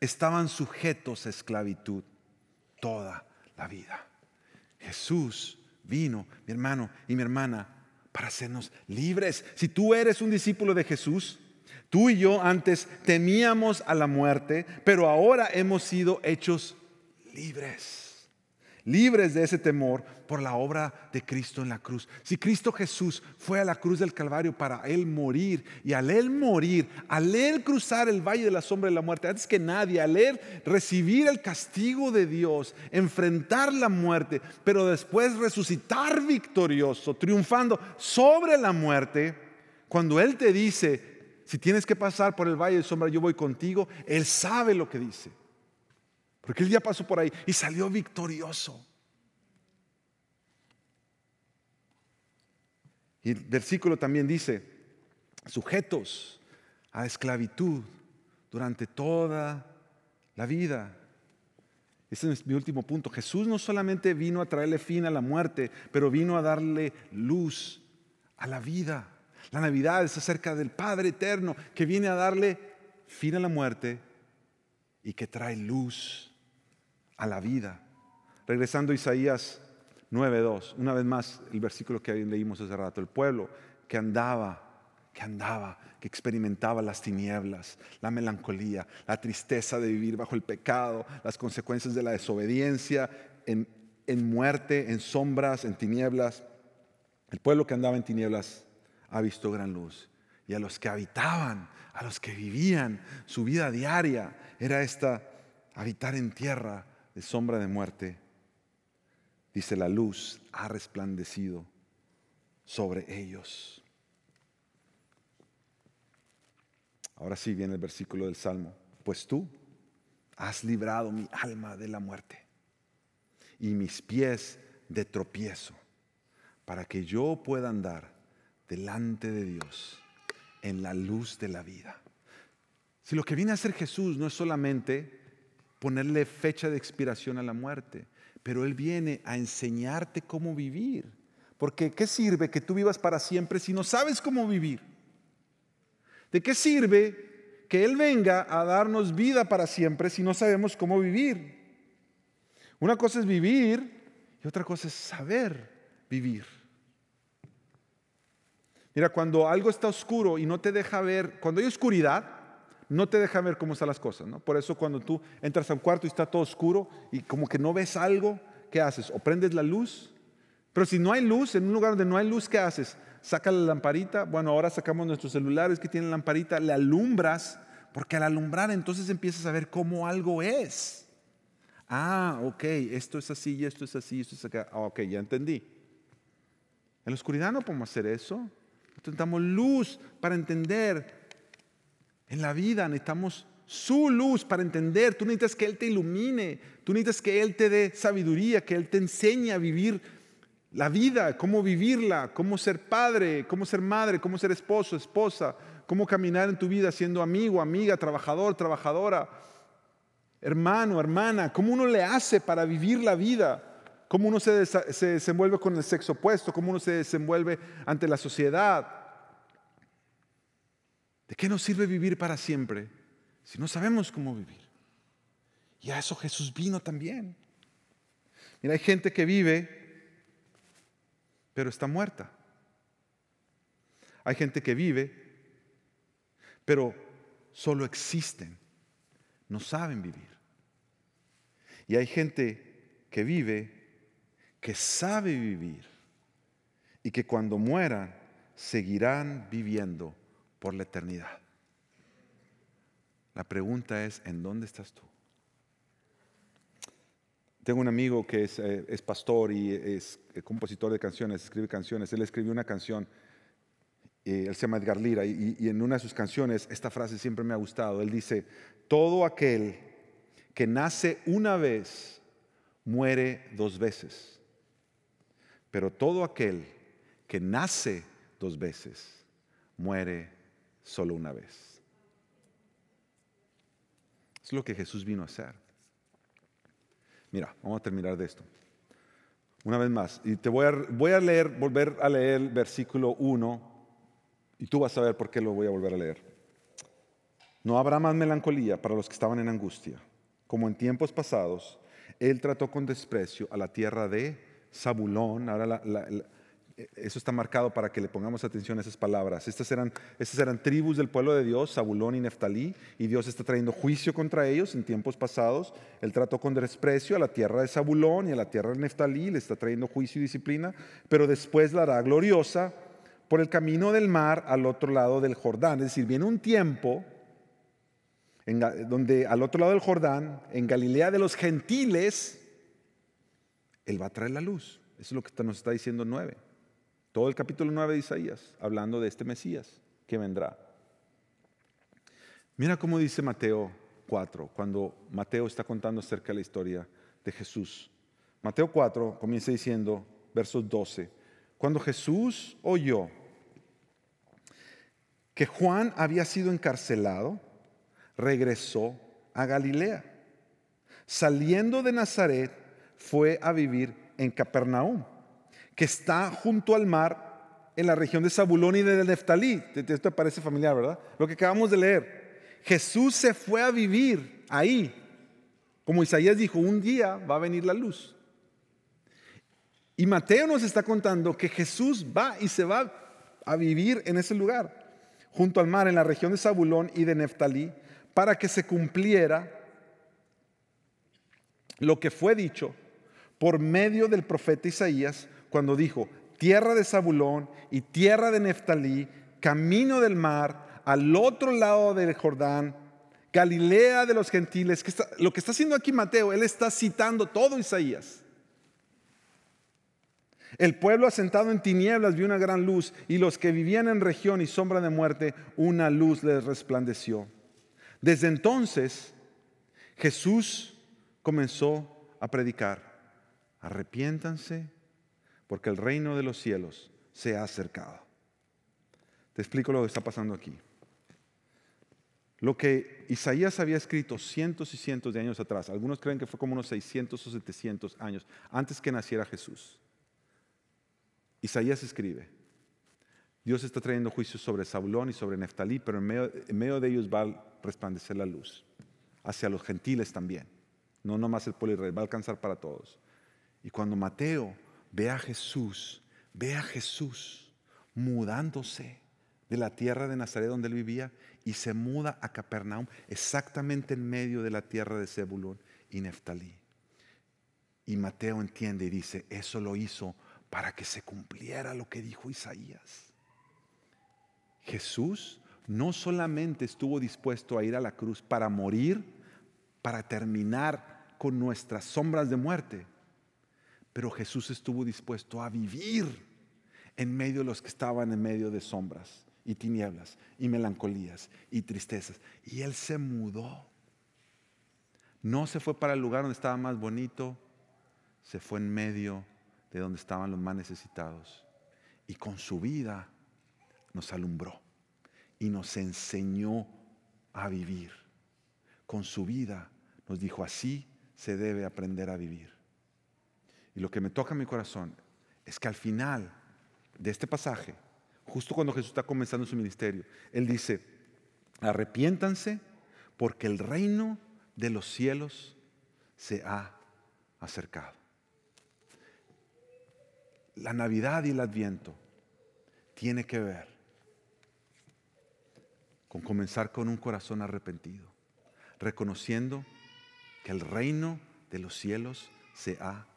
estaban sujetos a esclavitud toda la vida. Jesús vino, mi hermano y mi hermana, para hacernos libres. Si tú eres un discípulo de Jesús, tú y yo antes temíamos a la muerte, pero ahora hemos sido hechos libres libres de ese temor por la obra de Cristo en la cruz. Si Cristo Jesús fue a la cruz del Calvario para Él morir, y al Él morir, al Él cruzar el valle de la sombra de la muerte, antes que nadie, al Él recibir el castigo de Dios, enfrentar la muerte, pero después resucitar victorioso, triunfando sobre la muerte, cuando Él te dice, si tienes que pasar por el valle de sombra, yo voy contigo, Él sabe lo que dice. Porque él ya pasó por ahí y salió victorioso. Y el versículo también dice, sujetos a esclavitud durante toda la vida. Ese es mi último punto. Jesús no solamente vino a traerle fin a la muerte, pero vino a darle luz a la vida. La Navidad es acerca del Padre eterno que viene a darle fin a la muerte y que trae luz a la vida. Regresando a Isaías 9.2, una vez más el versículo que leímos hace rato, el pueblo que andaba, que andaba, que experimentaba las tinieblas, la melancolía, la tristeza de vivir bajo el pecado, las consecuencias de la desobediencia, en, en muerte, en sombras, en tinieblas. El pueblo que andaba en tinieblas ha visto gran luz. Y a los que habitaban, a los que vivían, su vida diaria era esta, habitar en tierra de sombra de muerte, dice la luz ha resplandecido sobre ellos. Ahora sí viene el versículo del Salmo. Pues tú has librado mi alma de la muerte y mis pies de tropiezo, para que yo pueda andar delante de Dios en la luz de la vida. Si lo que viene a hacer Jesús no es solamente ponerle fecha de expiración a la muerte, pero Él viene a enseñarte cómo vivir. Porque ¿qué sirve que tú vivas para siempre si no sabes cómo vivir? ¿De qué sirve que Él venga a darnos vida para siempre si no sabemos cómo vivir? Una cosa es vivir y otra cosa es saber vivir. Mira, cuando algo está oscuro y no te deja ver, cuando hay oscuridad, no te deja ver cómo están las cosas, ¿no? Por eso cuando tú entras a un cuarto y está todo oscuro y como que no ves algo, ¿qué haces? O prendes la luz, pero si no hay luz, en un lugar donde no hay luz, ¿qué haces? Saca la lamparita, bueno, ahora sacamos nuestros celulares que tienen lamparita, le alumbras, porque al alumbrar entonces empiezas a ver cómo algo es. Ah, ok, esto es así, esto es así, esto es acá. Ah, ok, ya entendí. En la oscuridad no podemos hacer eso. Necesitamos luz para entender en la vida necesitamos su luz para entender. Tú necesitas que Él te ilumine. Tú necesitas que Él te dé sabiduría, que Él te enseñe a vivir la vida, cómo vivirla, cómo ser padre, cómo ser madre, cómo ser esposo, esposa, cómo caminar en tu vida siendo amigo, amiga, trabajador, trabajadora, hermano, hermana, cómo uno le hace para vivir la vida, cómo uno se, se desenvuelve con el sexo opuesto, cómo uno se desenvuelve ante la sociedad. ¿De qué nos sirve vivir para siempre si no sabemos cómo vivir? Y a eso Jesús vino también. Mira, hay gente que vive, pero está muerta. Hay gente que vive, pero solo existen, no saben vivir. Y hay gente que vive, que sabe vivir y que cuando mueran seguirán viviendo por la eternidad. La pregunta es, ¿en dónde estás tú? Tengo un amigo que es, eh, pastor y es compositor de canciones, escribe canciones. Él escribió una canción, él se llama Edgar Lira, y, y en una de sus canciones esta frase siempre me ha gustado. Él dice, todo aquel que nace una vez muere dos veces, pero todo aquel que nace dos veces muere solo una vez. Es lo que Jesús vino a hacer. Mira, vamos a terminar de esto. Una vez más, y te voy a, leer, volver a leer el versículo 1, y tú vas a ver por qué lo voy a volver a leer. No habrá más melancolía para los que estaban en angustia. Como en tiempos pasados, Él trató con desprecio a la tierra de Zabulón. Ahora eso está marcado para que le pongamos atención a esas palabras. Estas eran, tribus del pueblo de Dios, Zabulón y Neftalí, y Dios está trayendo juicio contra ellos en tiempos pasados. Él trató con desprecio a la tierra de Zabulón y a la tierra de Neftalí, le está trayendo juicio y disciplina, pero después la hará gloriosa por el camino del mar al otro lado del Jordán. Es decir, viene un tiempo donde al otro lado del Jordán, en Galilea de los gentiles, Él va a traer la luz. Eso es lo que nos está diciendo 9. Todo el capítulo 9 de Isaías, hablando de este Mesías que vendrá. Mira cómo dice Mateo 4, cuando Mateo está contando acerca de la historia de Jesús. Mateo 4 comienza diciendo, versos 12, cuando Jesús oyó que Juan había sido encarcelado, regresó a Galilea. Saliendo de Nazaret, fue a vivir en Capernaum, que está junto al mar en la región de Zabulón y de Neftalí. Esto parece familiar, ¿verdad? Lo que acabamos de leer. Jesús se fue a vivir ahí. Como Isaías dijo, un día va a venir la luz. Y Mateo nos está contando que Jesús va y se va a vivir en ese lugar, junto al mar, en la región de Zabulón y de Neftalí, para que se cumpliera lo que fue dicho por medio del profeta Isaías cuando dijo, tierra de Zabulón y tierra de Neftalí, camino del mar, al otro lado del Jordán, Galilea de los gentiles. Lo que está haciendo aquí Mateo, él está citando todo Isaías. El pueblo asentado en tinieblas vio una gran luz y los que vivían en región y sombra de muerte, una luz les resplandeció. Desde entonces Jesús comenzó a predicar, arrepiéntanse porque el reino de los cielos se ha acercado. Te explico lo que está pasando aquí. Lo que Isaías había escrito cientos y cientos de años atrás, algunos creen que fue como unos 600 o 700 años antes que naciera Jesús. Isaías escribe, Dios está trayendo juicios sobre Saulón y sobre Neftalí, pero en medio, de ellos va a resplandecer la luz, hacia los gentiles también, no nomás el pueblo Israel, va a alcanzar para todos. Y cuando Mateo ve a Jesús, ve a Jesús mudándose de la tierra de Nazaret donde él vivía y se muda a Capernaum, exactamente en medio de la tierra de Zebulón y Neftalí. Y Mateo entiende y dice, eso lo hizo para que se cumpliera lo que dijo Isaías. Jesús no solamente estuvo dispuesto a ir a la cruz para morir, para terminar con nuestras sombras de muerte, pero Jesús estuvo dispuesto a vivir en medio de los que estaban en medio de sombras y tinieblas y melancolías y tristezas. Y Él se mudó. No se fue para el lugar donde estaba más bonito, se fue en medio de donde estaban los más necesitados. Y con su vida nos alumbró y nos enseñó a vivir. Con su vida nos dijo, así se debe aprender a vivir. Y lo que me toca en mi corazón es que al final de este pasaje, justo cuando Jesús está comenzando su ministerio, Él dice, arrepiéntanse porque el reino de los cielos se ha acercado la Navidad y el Adviento tiene que ver con comenzar con un corazón arrepentido, reconociendo que el reino de los cielos se ha acercado,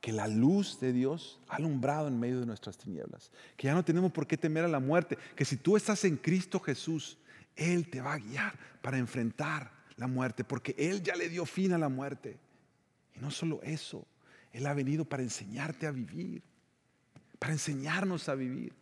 que la luz de Dios ha alumbrado en medio de nuestras tinieblas, que ya no tenemos por qué temer a la muerte, que si tú estás en Cristo Jesús, Él te va a guiar para enfrentar la muerte, porque Él ya le dio fin a la muerte. Y no solo eso, él ha venido para enseñarte a vivir, para enseñarnos a vivir.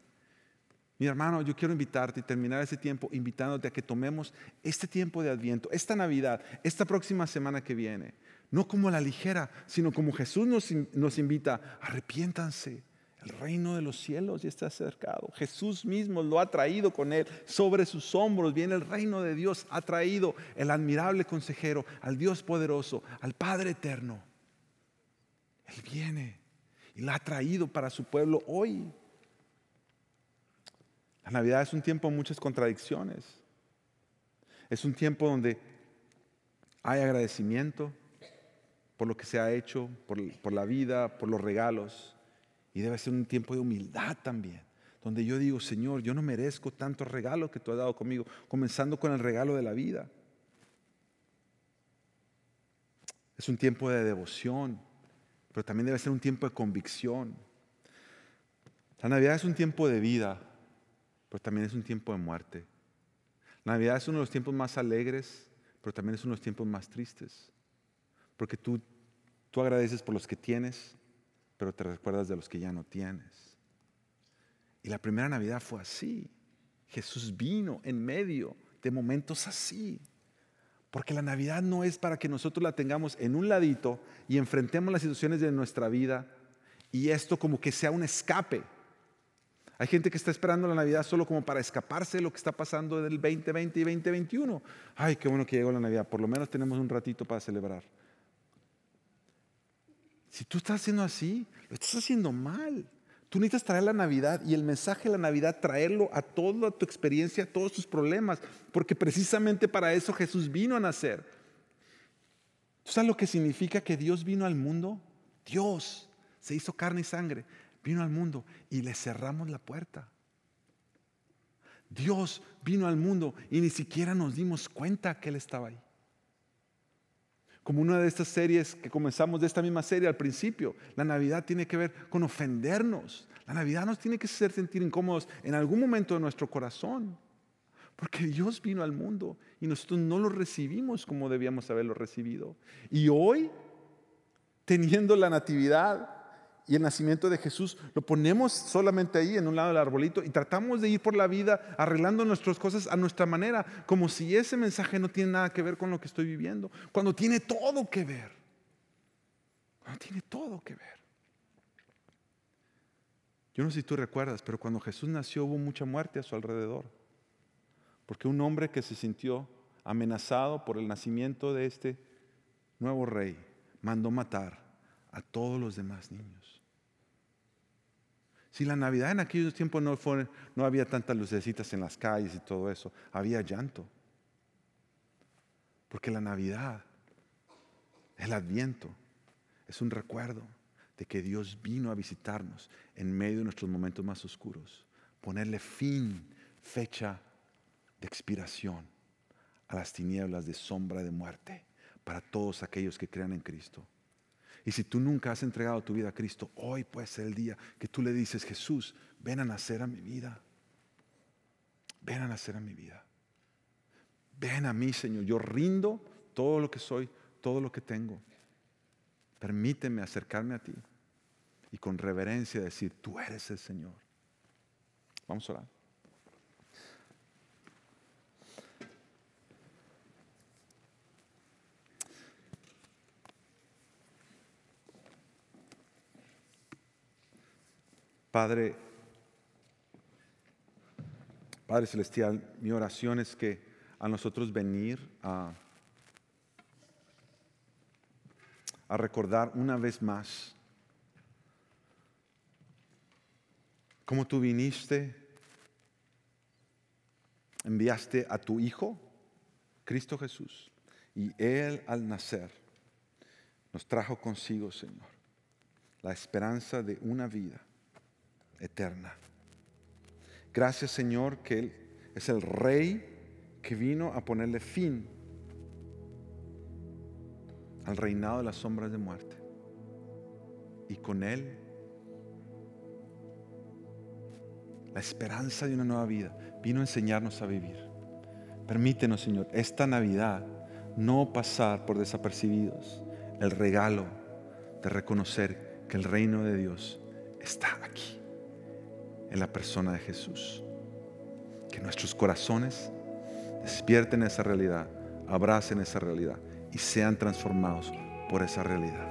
Mi hermano, yo quiero invitarte y terminar ese tiempo invitándote a que tomemos este tiempo de Adviento, esta Navidad, esta próxima semana que viene, no como la ligera, sino como Jesús nos, nos invita, arrepiéntanse. El reino de los cielos ya está acercado. Jesús mismo lo ha traído con él. Sobre sus hombros viene el reino de Dios. Ha traído el admirable consejero, al Dios poderoso, al Padre eterno. Él viene y la ha traído para su pueblo hoy. La Navidad es un tiempo de muchas contradicciones. Es un tiempo donde hay agradecimiento por lo que se ha hecho, por, por la vida, por los regalos. Y debe ser un tiempo de humildad también, donde yo digo, Señor, yo no merezco tanto regalo que tú has dado conmigo, comenzando con el regalo de la vida. Es un tiempo de devoción, pero también debe ser un tiempo de convicción. La Navidad es un tiempo de vida, pero también es un tiempo de muerte. La Navidad es uno de los tiempos más alegres, pero también es uno de los tiempos más tristes. Porque tú, tú agradeces por los que tienes, pero te recuerdas de los que ya no tienes. Y la primera Navidad fue así. Jesús vino en medio de momentos así. Porque la Navidad no es para que nosotros la tengamos en un ladito y enfrentemos las situaciones de nuestra vida y esto como que sea un escape. Hay gente que está esperando la Navidad solo como para escaparse de lo que está pasando del 2020 y 2021. Ay, qué bueno que llegó la Navidad. Por lo menos tenemos un ratito para celebrar. Si tú estás haciendo así, lo estás haciendo mal. Tú necesitas traer la Navidad y el mensaje de la Navidad, traerlo a toda tu experiencia, a todos tus problemas, porque precisamente para eso Jesús vino a nacer. ¿Tú sabes lo que significa que Dios vino al mundo? Dios se hizo carne y sangre vino al mundo y le cerramos la puerta. Dios vino al mundo y ni siquiera nos dimos cuenta que Él estaba ahí. Como una de estas series que comenzamos de esta misma serie al principio, la Navidad tiene que ver con ofendernos. La Navidad nos tiene que hacer sentir incómodos en algún momento de nuestro corazón. Porque Dios vino al mundo y nosotros no lo recibimos como debíamos haberlo recibido. Y hoy, teniendo la natividad, y el nacimiento de Jesús lo ponemos solamente ahí en un lado del arbolito y tratamos de ir por la vida arreglando nuestras cosas a nuestra manera, como si ese mensaje no tiene nada que ver con lo que estoy viviendo, cuando tiene todo que ver. Cuando tiene todo que ver. Yo no sé si tú recuerdas, pero cuando Jesús nació hubo mucha muerte a su alrededor. Porque un hombre que se sintió amenazado por el nacimiento de este nuevo rey mandó matar a todos los demás niños. Si la Navidad en aquellos tiempos no, fue, no había tantas lucecitas en las calles y todo eso, había llanto. Porque la Navidad, el Adviento, es un recuerdo de que Dios vino a visitarnos en medio de nuestros momentos más oscuros, ponerle fin, fecha de expiración a las tinieblas de sombra de muerte para todos aquellos que crean en Cristo. Y si tú nunca has entregado tu vida a Cristo, hoy puede ser el día que tú le dices, Jesús, ven a nacer a mi vida. Ven a nacer a mi vida. Ven a mí, Señor. Yo rindo todo lo que soy, todo lo que tengo. Permíteme acercarme a ti y con reverencia decir, tú eres el Señor. Vamos a orar. Padre, Padre Celestial, mi oración es que a nosotros venir a, a recordar una vez más cómo tú viniste, enviaste a tu Hijo, Cristo Jesús, y Él al nacer nos trajo consigo, Señor, la esperanza de una vida eterna. Gracias Señor que Él es el Rey que vino a ponerle fin al reinado de las sombras de muerte. Y con Él la esperanza de una nueva vida vino a enseñarnos a vivir. Permítenos, Señor, esta Navidad no pasar por desapercibidos el regalo de reconocer que el reino de Dios está aquí en la persona de Jesús. Que nuestros corazones despierten esa realidad, abracen esa realidad y sean transformados por esa realidad.